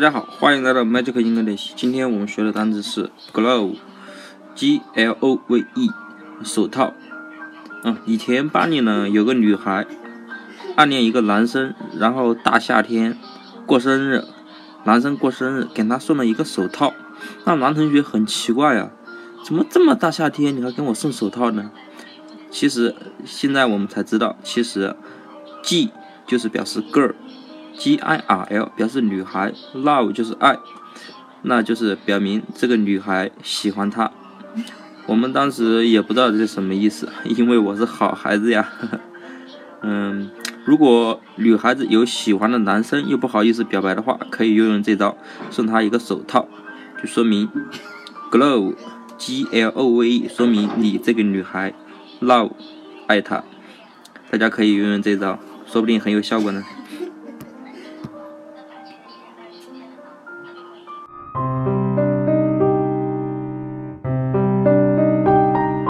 大家好，欢迎来到 Magic 英语练习。今天我们学的单词是 glove，G L O V E，手套。嗯，以前班里呢有个女孩暗恋一个男生，然后大夏天过生日，男生过生日给她送了一个手套，那男同学很奇怪呀，怎么这么大夏天你还给我送手套呢？其实现在我们才知道，其实 G 就是表示 girl。G I R L 表示女孩，Love 就是爱，那就是表明这个女孩喜欢他。我们当时也不知道这是什么意思，因为我是好孩子呀。嗯，如果女孩子有喜欢的男生又不好意思表白的话，可以用用这招，送他一个手套，就说明 Glove G L O V E 说明你这个女孩 Love 爱他。大家可以用用这招，说不定很有效果呢。Thank you.